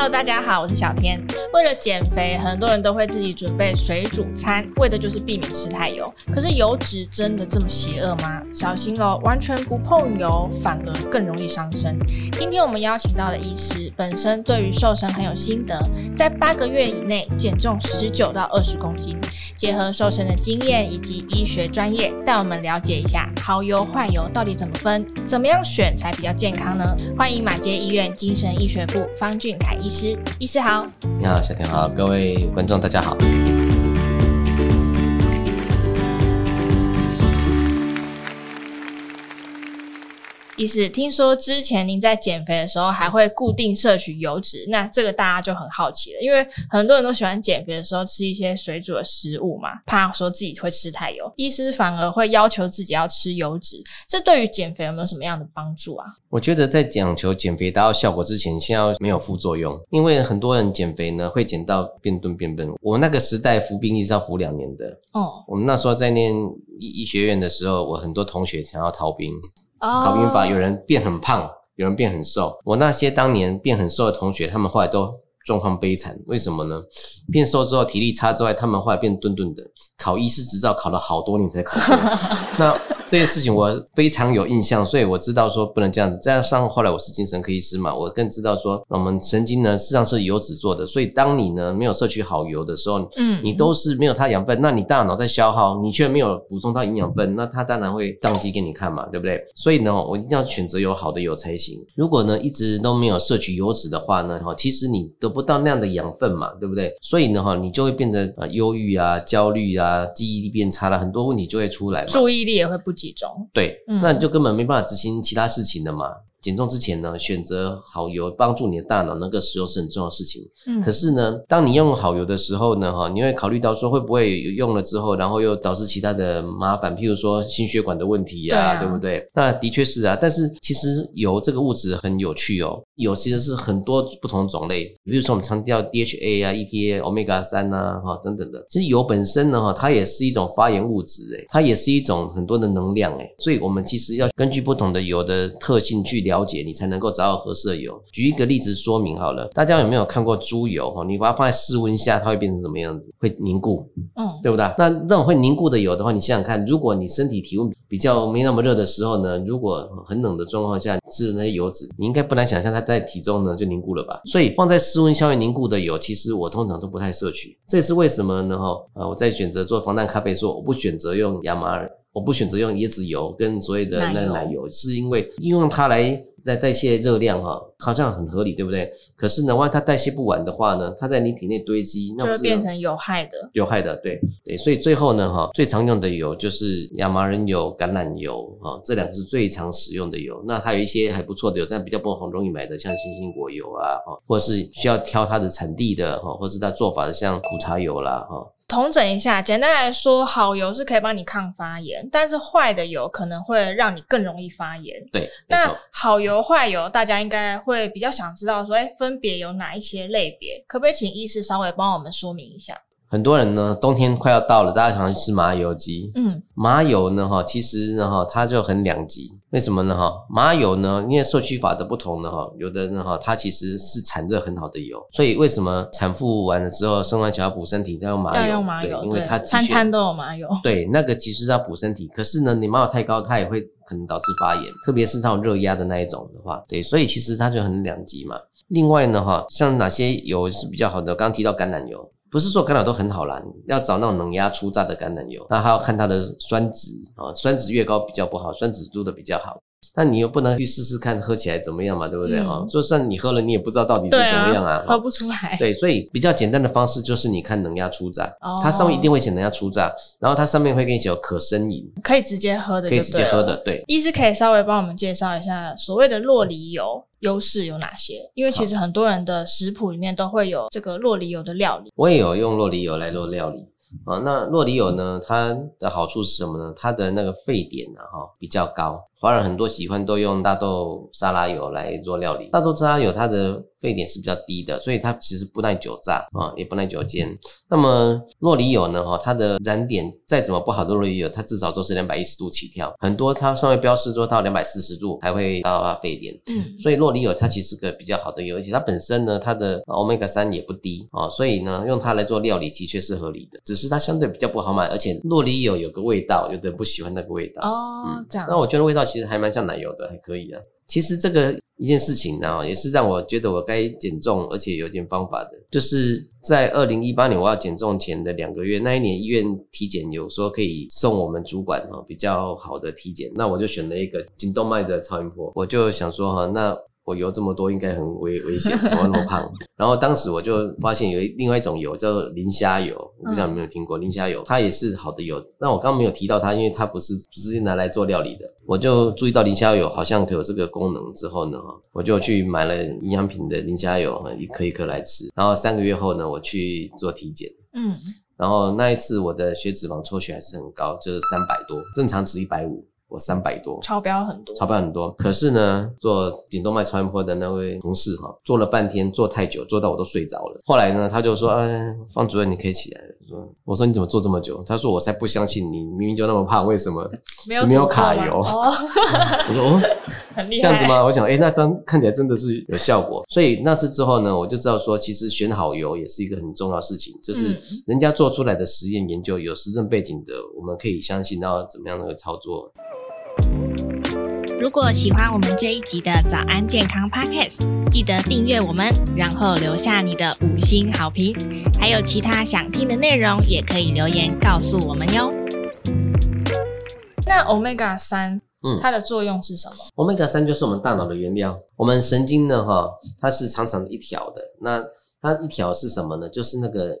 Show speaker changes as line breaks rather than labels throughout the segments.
Hello，大家好，我是小天。为了减肥，很多人都会自己准备水煮餐，为的就是避免吃太油。可是油脂真的这么邪恶吗？小心喽，完全不碰油，反而更容易伤身。今天我们邀请到的医师，本身对于瘦身很有心得，在八个月以内减重十九到二十公斤，结合瘦身的经验以及医学专业，带我们了解一下好油坏油到底怎么分，怎么样选才比较健康呢？欢迎马街医院精神医学部方俊凯医医师，医师好。
你好，小天好，各位观众大家好。
医师，听说之前您在减肥的时候还会固定摄取油脂，那这个大家就很好奇了，因为很多人都喜欢减肥的时候吃一些水煮的食物嘛，怕说自己会吃太油。医师反而会要求自己要吃油脂，这对于减肥有没有什么样的帮助啊？
我觉得在讲求减肥达到效果之前，先要没有副作用，因为很多人减肥呢会减到变钝变笨。我那个时代服兵役是要服两年的哦，我们那时候在念医医学院的时候，我很多同学想要逃兵。考兵法，有人变很胖，有人变很瘦。我那些当年变很瘦的同学，他们后来都状况悲惨。为什么呢？变瘦之后体力差之外，他们后来变顿顿的。考医师执照考了好多年才考过。那。这些事情我非常有印象，所以我知道说不能这样子。加上后来我是精神科医师嘛，我更知道说我们神经呢实际上是油脂做的，所以当你呢没有摄取好油的时候，嗯，你都是没有它养分，那你大脑在消耗，你却没有补充到营养分，那它当然会宕机给你看嘛，对不对？所以呢，我一定要选择有好的油才行。如果呢一直都没有摄取油脂的话呢，哈，其实你都不到那样的养分嘛，对不对？所以呢，哈，你就会变得呃忧郁啊、焦虑啊、记忆力变差了，很多问题就会出来嘛，
注意力也会不集中。
对，那你就根本没办法执行其他事情的嘛。减重之前呢，选择好油，帮助你的大脑能够使用是很重要的事情。嗯，可是呢，当你用好油的时候呢，哈，你会考虑到说会不会用了之后，然后又导致其他的麻烦，譬如说心血管的问题呀，对啊，对不对？那的确是啊，但是其实油这个物质很有趣哦，油其实是很多不同种类，比如说我们常调 DHA 啊、EPA、Omega 三呐，哈等等的。其实油本身呢，哈，它也是一种发炎物质，诶，它也是一种很多的能量，诶，所以我们其实要根据不同的油的特性去。了解你才能够找到合适的油。举一个例子说明好了，大家有没有看过猪油？哈，你把它放在室温下，它会变成什么样子？会凝固，嗯，对不对？那这种会凝固的油的话，你想想看，如果你身体体温比较没那么热的时候呢，如果很冷的状况下吃的那些油脂，你应该不难想象它在体中呢就凝固了吧？所以放在室温下面凝固的油，其实我通常都不太摄取。这也是为什么呢？哈，呃，我在选择做防弹咖啡的时候，我不选择用亚麻籽。我不选择用椰子油跟所谓的那个奶油，是因为用它来来代谢热量哈，好像很合理，对不对？可是呢，万一它代谢不完的话呢，它在你体内堆积，那就会变成
有害的。
有害的，对对，所以最后呢，哈，最常用的油就是亚麻仁油、橄榄油，哈，这两个是最常使用的油。那还有一些还不错的油，但比较不很容易买的，像星星果油啊，哈，或者是需要挑它的产地的，哈，或者是它做法的，像苦茶油啦，哈。
统整一下，简单来说，好油是可以帮你抗发炎，但是坏的油可能会让你更容易发炎。
对，
那好油坏油，大家应该会比较想知道说，哎，分别有哪一些类别？可不可以请医师稍微帮我们说明一下？
很多人呢，冬天快要到了，大家想去吃麻油鸡。嗯，麻油呢，哈，其实呢，哈，它就很两极。为什么呢？哈，麻油呢，因为摄取法的不同呢，哈，有的人哈，它其实是产热很好的油。所以为什么产妇完了之后生完小孩补身体要用麻油？
要用麻油，
对，因为它
餐餐都有麻油。
对，那个其实是要补身体，可是呢，你麻油太高，它也会可能导致发炎，特别是那种热压的那一种的话，对，所以其实它就很两极嘛。另外呢，哈，像哪些油是比较好的？刚刚提到橄榄油。不是说橄榄都很好啦，要找那种能压出榨的橄榄油，那还要看它的酸值啊，酸值越高比较不好，酸值度的比较好。但你又不能去试试看喝起来怎么样嘛，对不对啊？嗯、就算你喝了，你也不知道到底是怎么样啊，啊
喝不出来。
对，所以比较简单的方式就是你看能压初榨，哦、它上面一定会写能压初榨，然后它上面会给你写有可生饮，
可以直接喝的
可以直接喝的。对，
医师可以稍微帮我们介绍一下所谓的洛梨油优势有哪些？因为其实很多人的食谱里面都会有这个洛梨油的料理。
我也有用洛梨油来做料理。啊，那洛里油呢，它的好处是什么呢？它的那个沸点呢，哈，比较高。华人很多喜欢都用大豆沙拉油来做料理，大豆沙拉油它的沸点是比较低的，所以它其实不耐久炸啊，也不耐久煎。那么洛里油呢，哈，它的燃点再怎么不好的洛里油，它至少都是两百一十度起跳，很多它上面标示说到两百四十度才会到它沸点。嗯，所以洛里油它其实是个比较好的油，而且它本身呢，它的 Omega 三也不低啊，所以呢，用它来做料理的确是合理的，只是它相对比较不好买，而且洛梨油有个味道，有的人不喜欢那个味道
哦，嗯、这样。
那我觉得味道。其实还蛮像奶油的，还可以啊。其实这个一件事情呢，也是让我觉得我该减重，而且有点方法的。就是在二零一八年我要减重前的两个月，那一年医院体检有说可以送我们主管哈比较好的体检，那我就选了一个颈动脉的超音波。我就想说哈，那我油这么多，应该很危危险，我那么胖。然后当时我就发现有另外一种油叫磷虾油，我不知道有没有听过磷虾油，它也是好的油。那我刚刚没有提到它，因为它不是直接拿来做料理的。我就注意到磷虾油好像可有这个功能之后呢，我就去买了营养品的磷虾油，一颗一颗来吃。然后三个月后呢，我去做体检，嗯，然后那一次我的血脂肪抽血还是很高，就是三百多，正常值一百五。我三百多，
超标很多，
超标很多。可是呢，做颈动脉超音波的那位同事哈，做了半天，做太久，做到我都睡着了。后来呢，他就说：“哎，方主任，你可以起来了。”说：“我说你怎么做这么久？”他说：“我才不相信你，明明就那么胖，为什么没有没有卡油？”哦、我说：“哦，很厉害，这样子吗？”我想：“哎，那张看起来真的是有效果。”所以那次之后呢，我就知道说，其实选好油也是一个很重要的事情，就是人家做出来的实验研究有实证背景的，我们可以相信，然后怎么样的操作。
如果喜欢我们这一集的早安健康 Podcast，记得订阅我们，然后留下你的五星好评。还有其他想听的内容，也可以留言告诉我们哟。
那 Omega 三，嗯，它的作用是什么
？Omega 三就是我们大脑的原料。我们神经呢，哈，它是长长的一条的。那它一条是什么呢？就是那个。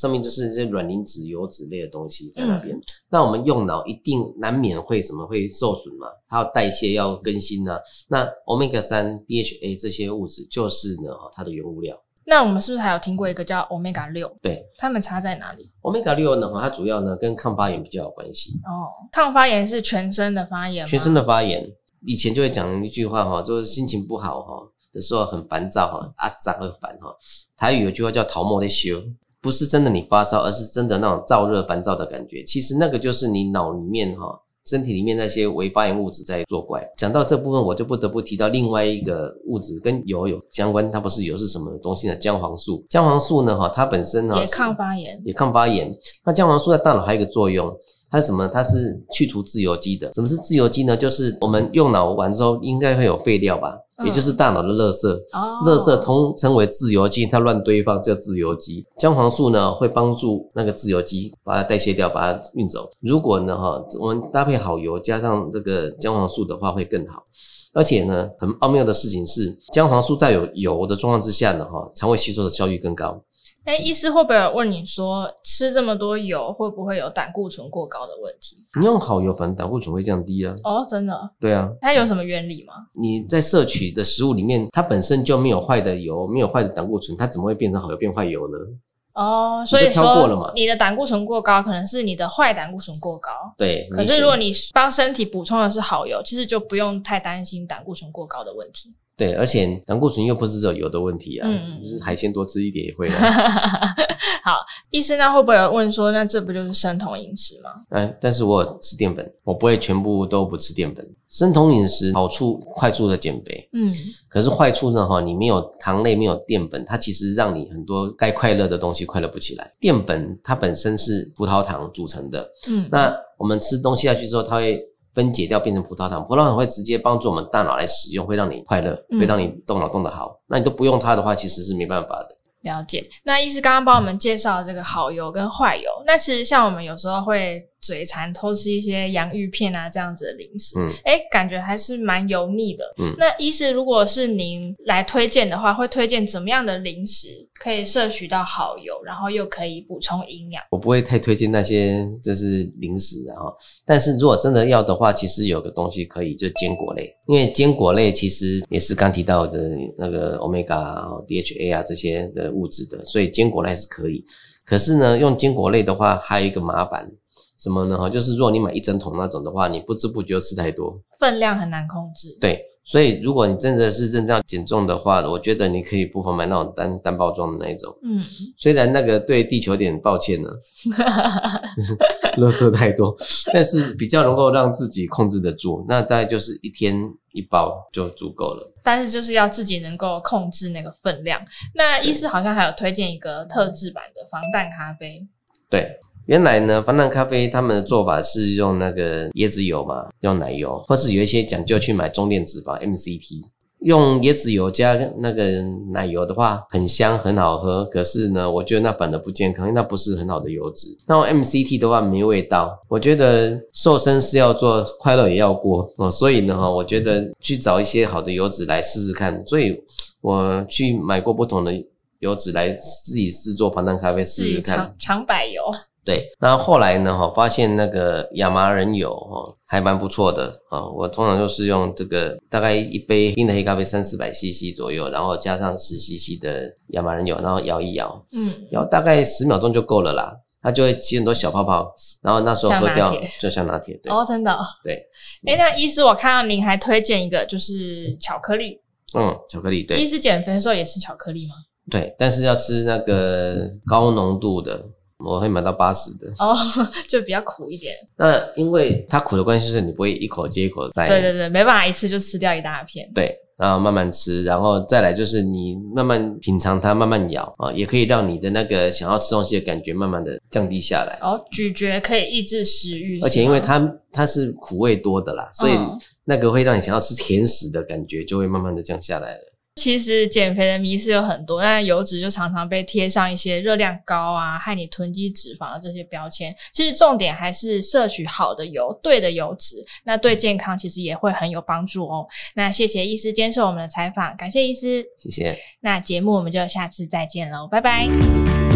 上面就是这些软磷脂、油脂类的东西在那边。嗯、那我们用脑一定难免会什么会受损嘛？它要代谢要更新呢、啊。那 Omega 三、DHA 这些物质就是呢，它的原物料。
那我们是不是还有听过一个叫 Omega 六？
对，
它们差在哪里
？Omega 六呢，它主要呢跟抗发炎比较有关系。
哦，抗发炎是全身的发炎？
全身的发炎。以前就会讲一句话哈，就是心情不好哈的时候很烦躁哈，啊杂而烦哈。台语有句话叫桃木在烧。不是真的你发烧，而是真的那种燥热烦躁的感觉。其实那个就是你脑里面哈，身体里面那些微发炎物质在作怪。讲到这部分，我就不得不提到另外一个物质跟油有相关，它不是油是什么东西呢？姜黄素。姜黄素呢，哈，它本身呢
也抗发炎，
也抗发炎。那姜黄素在大脑还有一个作用。它是什么？它是去除自由基的。什么是自由基呢？就是我们用脑完之后，应该会有废料吧，嗯、也就是大脑的垃圾。哦，垃圾通称为自由基，它乱堆放叫自由基。姜黄素呢，会帮助那个自由基把它代谢掉，把它运走。如果呢，哈，我们搭配好油加上这个姜黄素的话，会更好。而且呢，很奥妙的事情是，姜黄素在有油的状况之下呢，哈，肠胃吸收的效率更高。
哎，医师会不会有问你说，吃这么多油会不会有胆固醇过高的问题？
你用好油，反正胆固醇会降低啊。
哦，真的？
对啊。
它有什么原理吗？
你在摄取的食物里面，它本身就没有坏的油，没有坏的胆固醇，它怎么会变成好油变坏油呢？
哦，所以说你的胆固醇过高，可能是你的坏胆固醇过高。
对。
可是如果你帮身体补充的是好油，其实就不用太担心胆固醇过高的问题。
对，而且胆固醇又不是只有油的问题啊，嗯，就是海鲜多吃一点也会的。
好，医生，那会不会有问说，那这不就是生酮饮食吗？
哎，但是我有吃淀粉，我不会全部都不吃淀粉。生酮饮食好处快速的减肥，嗯，可是坏处呢？哈，你没有糖类，没有淀粉，它其实让你很多该快乐的东西快乐不起来。淀粉它本身是葡萄糖组成的，嗯，那我们吃东西下去之后，它会。分解掉变成葡萄糖，葡萄糖会直接帮助我们大脑来使用，会让你快乐，会让你动脑动得好。嗯、那你都不用它的话，其实是没办法的。
了解。那医师刚刚帮我们介绍这个好油跟坏油，那其实像我们有时候会。嘴馋偷吃一些洋芋片啊，这样子的零食，嗯，哎、欸，感觉还是蛮油腻的，嗯。那医师，如果是您来推荐的话，会推荐怎么样的零食可以摄取到好油，然后又可以补充营养？
我不会太推荐那些就是零食啊，但是如果真的要的话，其实有个东西可以，就是坚果类，因为坚果类其实也是刚提到的那个 omega、DHA 啊这些的物质的，所以坚果类是可以。可是呢，用坚果类的话，还有一个麻烦，什么呢？哈，就是如果你买一整桶那种的话，你不知不觉吃太多，
分量很难控制。
对。所以，如果你真的是真正要减重的话，我觉得你可以不妨买那种单单包装的那一种。嗯，虽然那个对地球有点抱歉呢，垃圾太多，但是比较能够让自己控制得住。那大概就是一天一包就足够了。
但是就是要自己能够控制那个分量。那医师好像还有推荐一个特制版的防弹咖啡。
对。原来呢，防弹咖啡他们的做法是用那个椰子油嘛，用奶油，或是有一些讲究去买中链脂肪 MCT，用椰子油加那个奶油的话，很香很好喝。可是呢，我觉得那反而不健康，因为那不是很好的油脂。那用 MCT 的话没味道。我觉得瘦身是要做，快乐也要过哦。所以呢，哈，我觉得去找一些好的油脂来试试看。所以我去买过不同的油脂来自己制作防弹咖啡试试看。
长柏油。
对，那后来呢？哈，发现那个亚麻仁油哈还蛮不错的啊。我通常就是用这个，大概一杯冰的黑咖啡三四百 CC 左右，然后加上十 CC 的亚麻仁油，然后摇一摇，嗯，摇大概十秒钟就够了啦。它就会起很多小泡泡，然后那时候喝掉就像拿铁。对
哦，真的。
对。
哎，那医师，我看到您还推荐一个，就是巧克力。
嗯，巧克力。对。
医师减肥的时候也吃巧克力吗？
对，但是要吃那个高浓度的。我会买到八十的
哦，就比较苦一点。
那因为它苦的关系，就是你不会一口接一口在。
对对对，没办法一次就吃掉一大片。
对，然后慢慢吃，然后再来就是你慢慢品尝它，慢慢咬啊，也可以让你的那个想要吃东西的感觉慢慢的降低下来。
哦，咀嚼可以抑制食欲，
而且因为它它是苦味多的啦，所以那个会让你想要吃甜食的感觉就会慢慢的降下来了。
其实减肥的迷思有很多，但油脂就常常被贴上一些热量高啊，害你囤积脂肪的这些标签。其实重点还是摄取好的油，对的油脂，那对健康其实也会很有帮助哦。那谢谢医师接受我们的采访，感谢医师，
谢谢。
那节目我们就下次再见喽，拜拜。